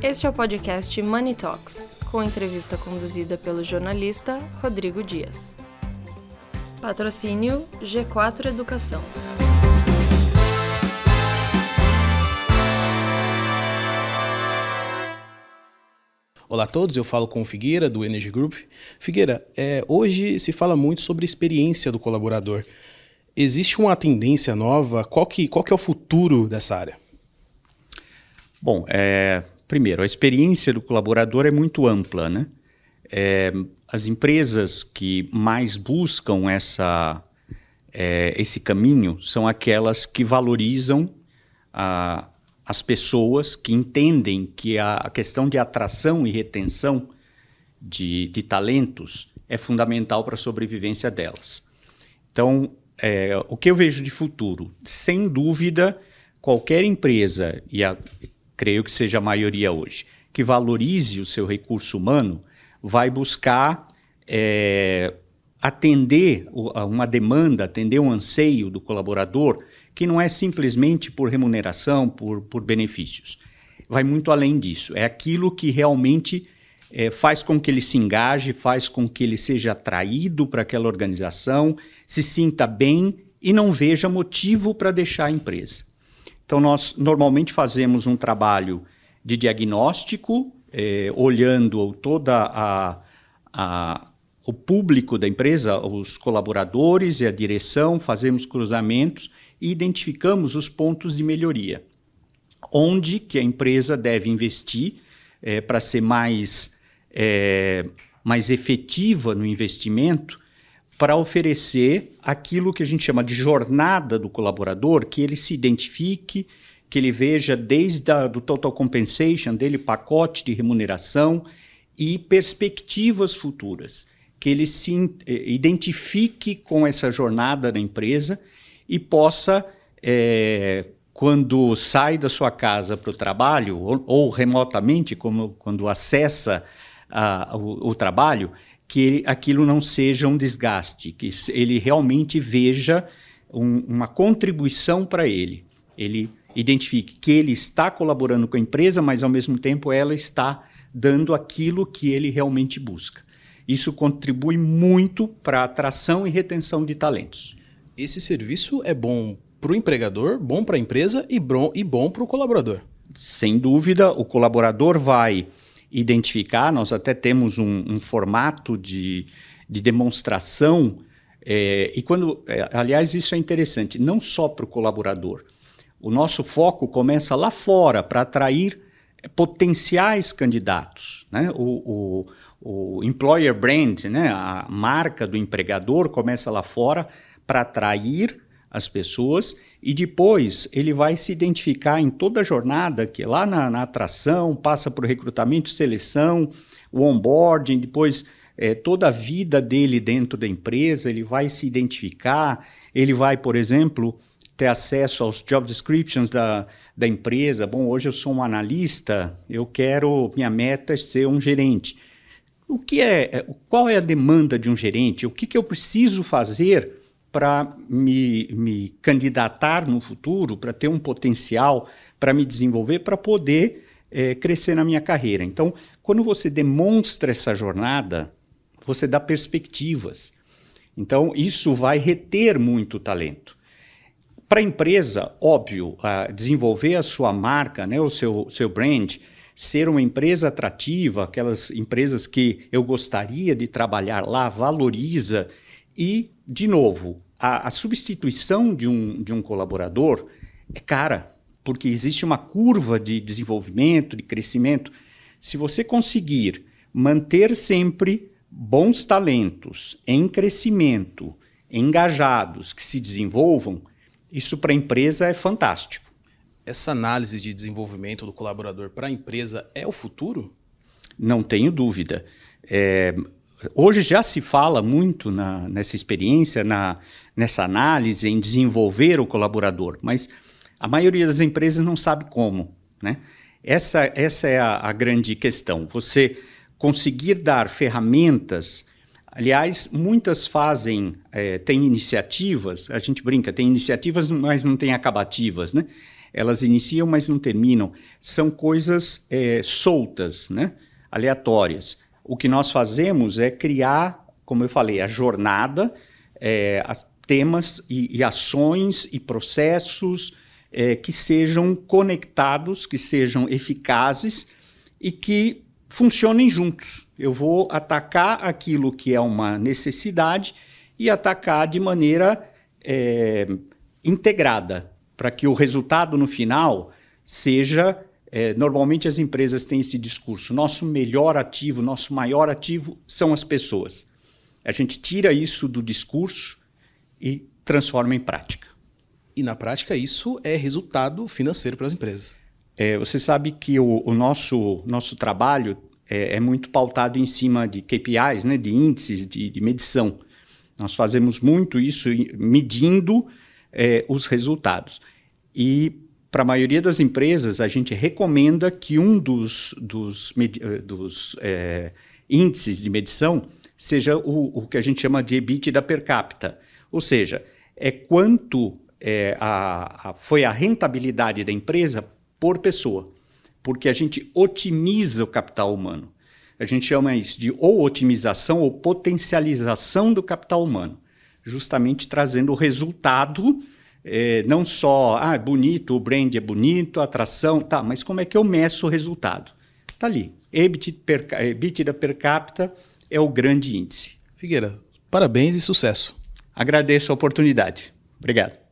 Este é o podcast Money Talks, com entrevista conduzida pelo jornalista Rodrigo Dias. Patrocínio G4 Educação. Olá a todos, eu falo com o Figueira, do Energy Group. Figueira, é, hoje se fala muito sobre experiência do colaborador. Existe uma tendência nova? Qual que, qual que é o futuro dessa área? Bom, é, primeiro, a experiência do colaborador é muito ampla. Né? É, as empresas que mais buscam essa, é, esse caminho são aquelas que valorizam a, as pessoas que entendem que a, a questão de atração e retenção de, de talentos é fundamental para a sobrevivência delas. Então, é, o que eu vejo de futuro? Sem dúvida, qualquer empresa, e a, creio que seja a maioria hoje, que valorize o seu recurso humano, vai buscar é, atender uma demanda, atender um anseio do colaborador que não é simplesmente por remuneração, por, por benefícios. Vai muito além disso. É aquilo que realmente é, faz com que ele se engaje, faz com que ele seja atraído para aquela organização, se sinta bem e não veja motivo para deixar a empresa. Então, nós normalmente fazemos um trabalho de diagnóstico, é, olhando toda a, a o público da empresa, os colaboradores e a direção, fazemos cruzamentos e identificamos os pontos de melhoria. Onde que a empresa deve investir é, para ser mais, é, mais efetiva no investimento, para oferecer aquilo que a gente chama de jornada do colaborador, que ele se identifique, que ele veja desde o do total compensation dele, pacote de remuneração e perspectivas futuras, que ele se é, identifique com essa jornada da empresa e possa, é, quando sai da sua casa para o trabalho, ou, ou, remotamente, como quando acessa a, o, o, trabalho, que ele, aquilo não seja um desgaste, que ele realmente veja um, uma contribuição para ele. Ele identifique que ele está colaborando com a empresa, mas ao mesmo tempo ela está dando aquilo que ele realmente busca. Isso contribui muito para a atração e retenção de talentos esse serviço é bom para o empregador, bom para a empresa e bom, e bom para o colaborador. Sem dúvida, o colaborador vai identificar, nós até temos um, um formato de, de demonstração, é, e quando, é, aliás, isso é interessante, não só para o colaborador. O nosso foco começa lá fora para atrair potenciais candidatos. Né? O, o, o employer brand, né? a marca do empregador, começa lá fora para atrair as pessoas e depois ele vai se identificar em toda a jornada, que lá na, na atração, passa por recrutamento, seleção, o onboarding, depois é, toda a vida dele dentro da empresa, ele vai se identificar, ele vai, por exemplo, ter acesso aos job descriptions da, da empresa. Bom, hoje eu sou um analista, eu quero, minha meta é ser um gerente. O que é, é qual é a demanda de um gerente? O que, que eu preciso fazer para me, me candidatar no futuro, para ter um potencial, para me desenvolver, para poder é, crescer na minha carreira. Então, quando você demonstra essa jornada, você dá perspectivas. Então, isso vai reter muito talento. Para a empresa, óbvio, desenvolver a sua marca, né, o seu, seu brand, ser uma empresa atrativa, aquelas empresas que eu gostaria de trabalhar lá, valoriza e, de novo, a, a substituição de um, de um colaborador é cara, porque existe uma curva de desenvolvimento, de crescimento. Se você conseguir manter sempre bons talentos em crescimento, engajados, que se desenvolvam, isso para a empresa é fantástico. Essa análise de desenvolvimento do colaborador para a empresa é o futuro? Não tenho dúvida. É, hoje já se fala muito na, nessa experiência, na, nessa análise, em desenvolver o colaborador, mas a maioria das empresas não sabe como. Né? Essa, essa é a, a grande questão. Você conseguir dar ferramentas. Aliás, muitas fazem, é, tem iniciativas, a gente brinca, tem iniciativas, mas não tem acabativas, né? elas iniciam, mas não terminam. São coisas é, soltas, né? aleatórias. O que nós fazemos é criar, como eu falei, a jornada, é, temas e, e, ações e processos é, que sejam conectados, que sejam eficazes e que funcionem juntos. Eu vou atacar aquilo que é uma necessidade e atacar de maneira é, integrada, para que o resultado no final seja. É, normalmente as empresas têm esse discurso: nosso melhor ativo, nosso maior ativo são as pessoas. A gente tira isso do discurso e transforma em prática. E na prática isso é resultado financeiro para as empresas. É, você sabe que o, o nosso, nosso trabalho é, é, muito pautado em cima de KPIs, né, de índices de, de medição. Nós fazemos muito isso medindo é, os resultados. E para a maioria das empresas, a gente recomenda que um dos, dos, eh, dos é, índices de medição seja o, o, que a gente chama de EBITDA per capita. Ou seja, é quanto é, a, a, foi a rentabilidade da empresa por pessoa, porque a gente otimiza o capital humano. A gente chama isso de ou otimização ou potencialização do capital humano, justamente trazendo o resultado, é, não só, ah, bonito, o brand é bonito, a atração, tá, mas como é que eu meço o resultado? Está ali. EBITDA per, EBITDA per capita é o grande índice. Figueira, parabéns e sucesso. Agradeço a oportunidade. Obrigado.